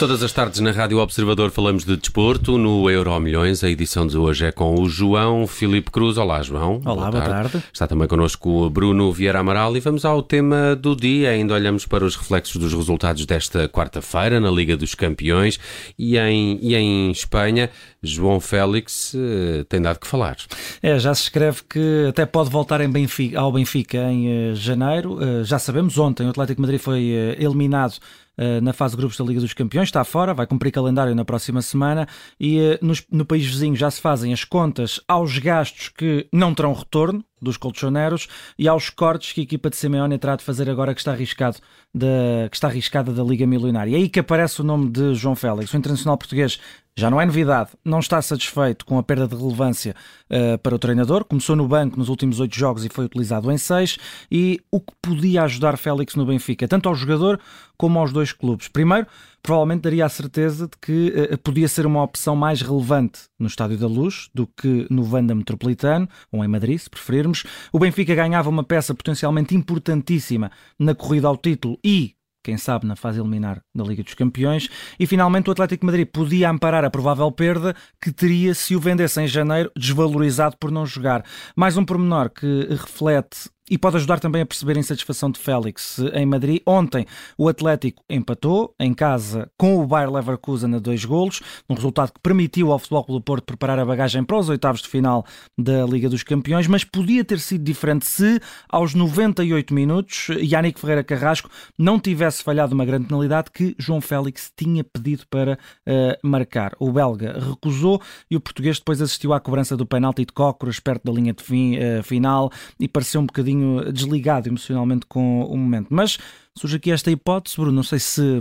Todas as tardes na Rádio Observador falamos de desporto. No Euro Milhões, a edição de hoje é com o João Filipe Cruz. Olá, João. Olá, boa tarde. Boa tarde. Está também connosco o Bruno Vieira Amaral e vamos ao tema do dia. Ainda olhamos para os reflexos dos resultados desta quarta-feira na Liga dos Campeões e em, e em Espanha. João Félix uh, tem dado que falar. É, já se escreve que até pode voltar em Benfica, ao Benfica em uh, janeiro. Uh, já sabemos, ontem o Atlético Madrid foi eliminado eh, na fase de grupos da Liga dos Campeões, está fora, vai cumprir calendário na próxima semana e eh, no país vizinho já se fazem as contas aos gastos que não terão retorno, dos colchoneros e aos cortes que a equipa de Simeone terá de fazer agora que está arriscado da, que está arriscada da Liga Milionária. É aí que aparece o nome de João Félix. O internacional português já não é novidade, não está satisfeito com a perda de relevância uh, para o treinador. Começou no banco nos últimos oito jogos e foi utilizado em seis. E o que podia ajudar Félix no Benfica, tanto ao jogador como aos dois clubes? Primeiro, provavelmente daria a certeza de que uh, podia ser uma opção mais relevante no Estádio da Luz do que no Vanda Metropolitano, ou em Madrid, se preferirmos. O Benfica ganhava uma peça potencialmente importantíssima na corrida ao título e quem sabe na fase eliminar da Liga dos Campeões, e finalmente o Atlético Madrid podia amparar a provável perda que teria se o vendesse em janeiro, desvalorizado por não jogar. Mais um pormenor que reflete e pode ajudar também a perceber a insatisfação de Félix em Madrid. Ontem o Atlético empatou em casa com o Bayer Leverkusen a dois golos, um resultado que permitiu ao Futebol Clube do Porto preparar a bagagem para os oitavos de final da Liga dos Campeões, mas podia ter sido diferente se aos 98 minutos Yannick Ferreira Carrasco não tivesse falhado uma grande penalidade que João Félix tinha pedido para uh, marcar. O belga recusou e o português depois assistiu à cobrança do penalti de Cócoras perto da linha de fim, uh, final e pareceu um bocadinho bocadinho desligado emocionalmente com o momento. Mas surge aqui esta hipótese, Bruno, não sei se,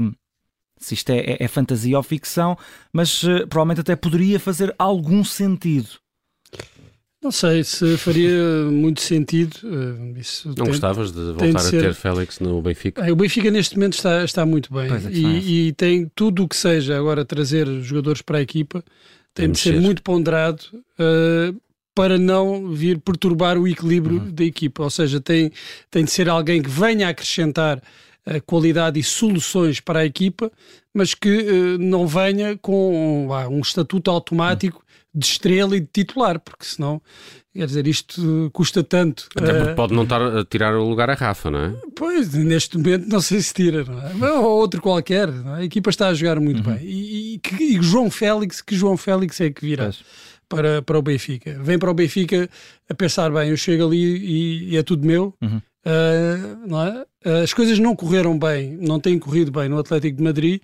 se isto é, é, é fantasia ou ficção, mas uh, provavelmente até poderia fazer algum sentido. Não sei se faria muito sentido. Uh, isso não tem, gostavas de voltar de a ter Félix no Benfica? É, o Benfica neste momento está, está muito bem é e, e, tem tudo o que seja agora trazer jogadores para a equipa tem, tem de ser muito ponderado. Uh, para não vir perturbar o equilíbrio uhum. da equipa. Ou seja, tem, tem de ser alguém que venha a acrescentar a eh, qualidade e soluções para a equipa, mas que uh, não venha com uh, um estatuto automático uhum. de estrela e de titular, porque senão, quer dizer, isto custa tanto. Até porque uh, pode não estar a tirar o lugar à Rafa, não é? Pois, neste momento não sei se tira, não é? ou outro qualquer. É? A equipa está a jogar muito uhum. bem. E, e, que, e, João Félix, que João Félix é que virá? Pois para, para o Benfica. Vem para o Benfica a pensar, bem, eu chego ali e, e é tudo meu. Uhum. Uh, é? Uh, as coisas não correram bem, não têm corrido bem no Atlético de Madrid.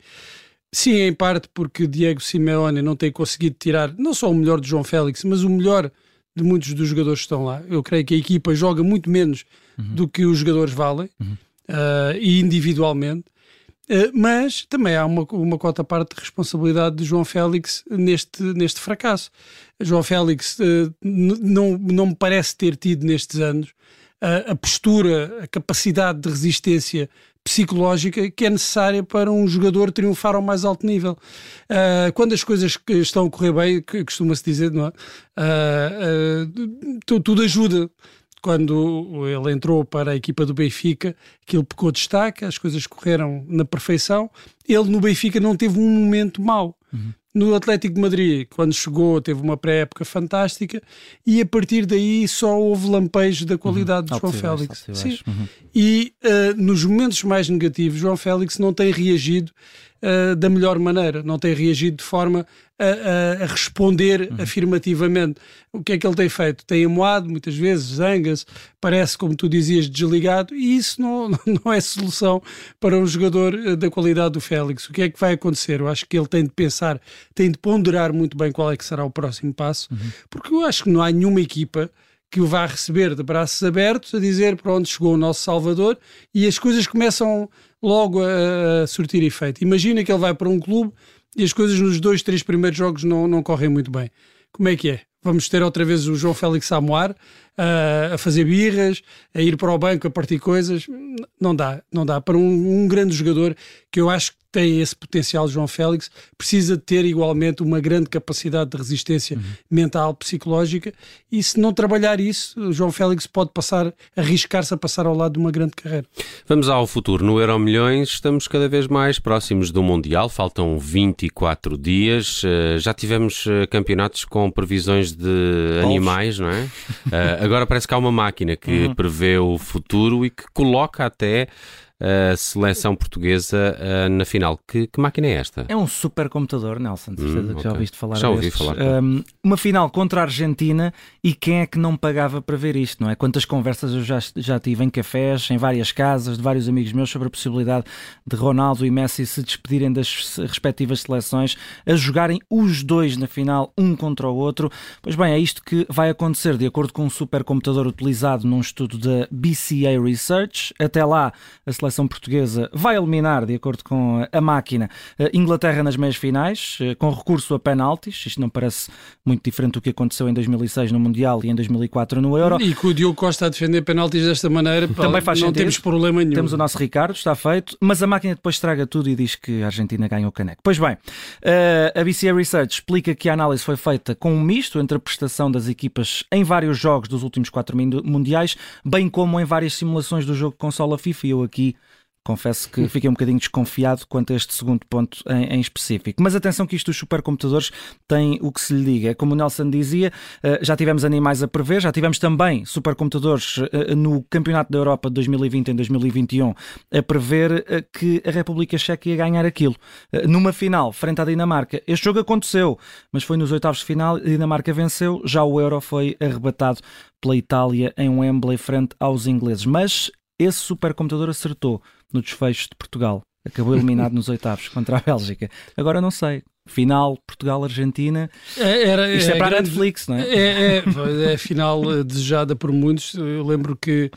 Sim, em parte porque Diego Simeone não tem conseguido tirar não só o melhor de João Félix, mas o melhor de muitos dos jogadores que estão lá. Eu creio que a equipa joga muito menos uhum. do que os jogadores valem, uhum. uh, e individualmente. Eh, mas também há uma, uma cota parte de responsabilidade de João Félix neste, neste fracasso. João Félix uh, não, não me parece ter tido nestes anos uh, a postura, a capacidade de resistência psicológica que é necessária para um jogador triunfar ao mais alto nível. Uh, quando as coisas estão a correr bem, costuma-se dizer, não é? tudo ajuda quando ele entrou para a equipa do Benfica, que ele pecou destaque, as coisas correram na perfeição. Ele no Benfica não teve um momento mau. Uhum. No Atlético de Madrid, quando chegou, teve uma pré-época fantástica e a partir daí só houve lampejos da qualidade uhum. de João Félix. Sim. Uhum. E uh, nos momentos mais negativos, João Félix não tem reagido uh, da melhor maneira, não tem reagido de forma a, a, a responder uhum. afirmativamente. O que é que ele tem feito? Tem amoado, muitas vezes, zanga-se, parece, como tu dizias, desligado, e isso não, não é solução para um jogador eh, da qualidade do Félix. O que é que vai acontecer? Eu acho que ele tem de pensar, tem de ponderar muito bem qual é que será o próximo passo, uhum. porque eu acho que não há nenhuma equipa que o vá receber de braços abertos a dizer para onde chegou o nosso Salvador e as coisas começam logo a, a surtir efeito. Imagina que ele vai para um clube e as coisas nos dois, três primeiros jogos não, não correm muito bem. Como é que é? Vamos ter outra vez o João Félix a moar, a, a, fazer birras, a ir para o banco a partir coisas. Não dá, não dá. Para um, um grande jogador que eu acho que tem esse potencial, João Félix, precisa ter igualmente uma grande capacidade de resistência uhum. mental, psicológica, e se não trabalhar isso, o João Félix pode passar, arriscar-se a passar ao lado de uma grande carreira. Vamos ao futuro. No Euro Milhões estamos cada vez mais próximos do Mundial, faltam 24 dias, eh, já tivemos eh, campeonatos com previsões de animais, não é? Agora parece que há uma máquina que uhum. prevê o futuro e que coloca até a seleção portuguesa uh, na final. Que, que, máquina é esta? É um supercomputador, Nelson, certeza hum, que okay. já ouviste falar Já ouvi falar. Um, uma final contra a Argentina e quem é que não pagava para ver isto, não é? Quantas conversas eu já, já tive em cafés, em várias casas, de vários amigos meus sobre a possibilidade de Ronaldo e Messi se despedirem das respectivas seleções, a jogarem os dois na final, um contra o outro. Pois bem, é isto que vai acontecer, de acordo com um supercomputador utilizado num estudo da BCA Research. Até lá, a seleção seleção portuguesa vai eliminar, de acordo com a máquina, Inglaterra nas meias finais, eh, com recurso a penaltis. Isto não parece muito diferente do que aconteceu em 2006 no Mundial e em 2004 no Euro. E com o Diogo Costa a defender penaltis desta maneira, Também faz não sentido. temos problema nenhum. Temos o nosso Ricardo, está feito, mas a máquina depois estraga tudo e diz que a Argentina ganha o caneco. Pois bem, eh, a BCA Research explica que a análise foi feita com um misto entre a prestação das equipas em vários jogos dos últimos quatro mundiais, bem como em várias simulações do jogo consola FIFA. E eu aqui Confesso que fiquei um bocadinho desconfiado quanto a este segundo ponto em, em, específico. Mas atenção que isto dos supercomputadores tem o que se lhe diga. Como o Nelson dizia, eh, já tivemos animais a prever, já tivemos também supercomputadores eh, no Campeonato da Europa de 2020 em 2021 a prever eh, que a República Checa ia ganhar aquilo. Numa final, frente à Dinamarca. Este jogo aconteceu, mas foi nos oitavos de final, a Dinamarca venceu, já o Euro foi arrebatado pela Itália em Wembley frente aos ingleses. Mas esse supercomputador acertou no desfecho de Portugal. Acabou eliminado nos oitavos contra a Bélgica. Agora não sei. Final Portugal-Argentina. É, era, Isto é, é para a Netflix, não é? É, é, é a final eh, desejada por muitos. Eu lembro que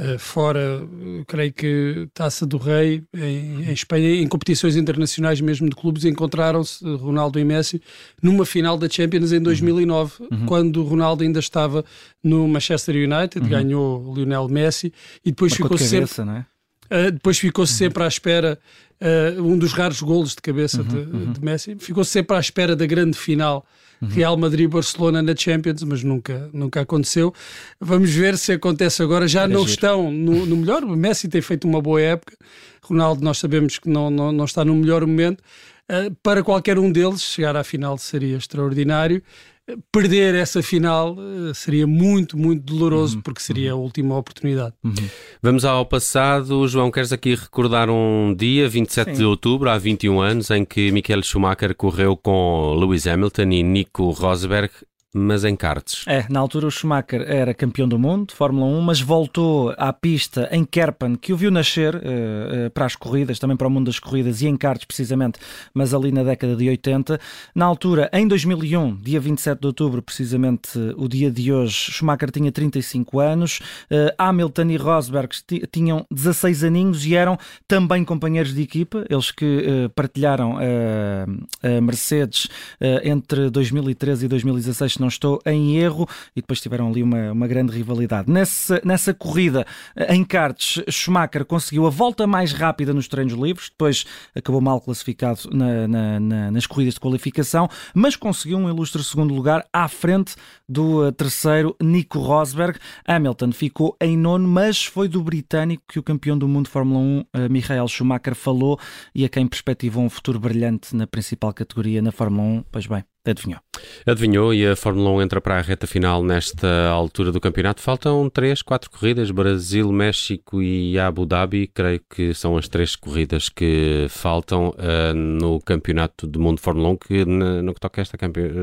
uh, fora, creio que Taça do Rei, em, em, Espanha, em competições internacionais mesmo de clubes, encontraram-se Ronaldo e Messi numa final da Champions em 2009, uhum. uhum. quando Ronaldo ainda estava no Manchester United, uhum. ganhou Lionel Messi e depois ficou de cabeça, sempre. Não é? Uh, depois ficou-se sempre à espera, uh, um dos raros golos de cabeça uhum, de, uhum. de, Messi, ficou-se sempre à espera da grande final uhum. Real Madrid-Barcelona na Champions, mas nunca, nunca aconteceu. Vamos ver se acontece agora. Já não estão no, no, melhor. O Messi tem feito uma boa época. Ronaldo, nós sabemos que não, não, não está no melhor momento. Uh, para qualquer um deles, chegar à final seria extraordinário perder essa final eh, seria muito, muito doloroso, uhum, porque seria uhum. a última oportunidade. Uhum. Vamos ao passado. João, queres aqui recordar um dia, 27 Sim. de outubro, há 21 anos, em que Michael Schumacher correu com Lewis Hamilton e Nico Rosberg mas em karts. É, na altura o Schumacher era campeão do mundo de Fórmula 1, mas voltou à pista em Kerpen, que o viu nascer uh, uh, para as corridas, também para o mundo das corridas e em karts precisamente, mas ali na década de 80. Na altura, em 2001, dia 27 de outubro, precisamente uh, o dia de hoje, Schumacher tinha 35 anos, Hamilton e Rosberg tinham 16 aninhos e eram também companheiros de equipa, eles que partilharam a Mercedes entre 2013 e 2016 não estou em erro, e depois tiveram ali uma, uma grande rivalidade. Nessa, nessa corrida eh, em karts, Schumacher conseguiu a volta mais rápida nos treinos livres, depois acabou mal classificado na, na, na, nas corridas de qualificação, mas conseguiu um ilustre segundo lugar à frente do uh, terceiro Nico Rosberg. Hamilton ficou em nono, mas foi do britânico que o campeão do mundo de Fórmula 1, uh, Michael Schumacher, falou e a quem perspectivou um futuro brilhante na principal categoria na Fórmula 1. Pois bem, adivinhou. Adivinhou e a Fórmula 1 entra para a reta final nesta altura do campeonato. Faltam três, quatro corridas: Brasil, México e Abu Dhabi. Creio que são as três corridas que faltam uh, no campeonato do mundo de Fórmula 1. Que no que toca a este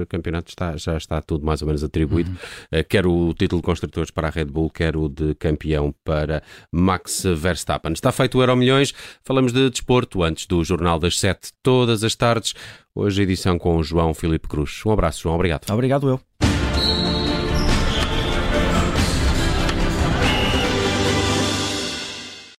campeonato está, já está tudo mais ou menos atribuído. Uhum. Uh, quer o título de construtores para a Red Bull, quer o de campeão para Max Verstappen. Está feito o Euro Milhões. Falamos de desporto antes do Jornal das Sete, todas as tardes. Hoje a edição com o João Filipe Cruz. Um abraço, João. Obrigado. Obrigado, eu.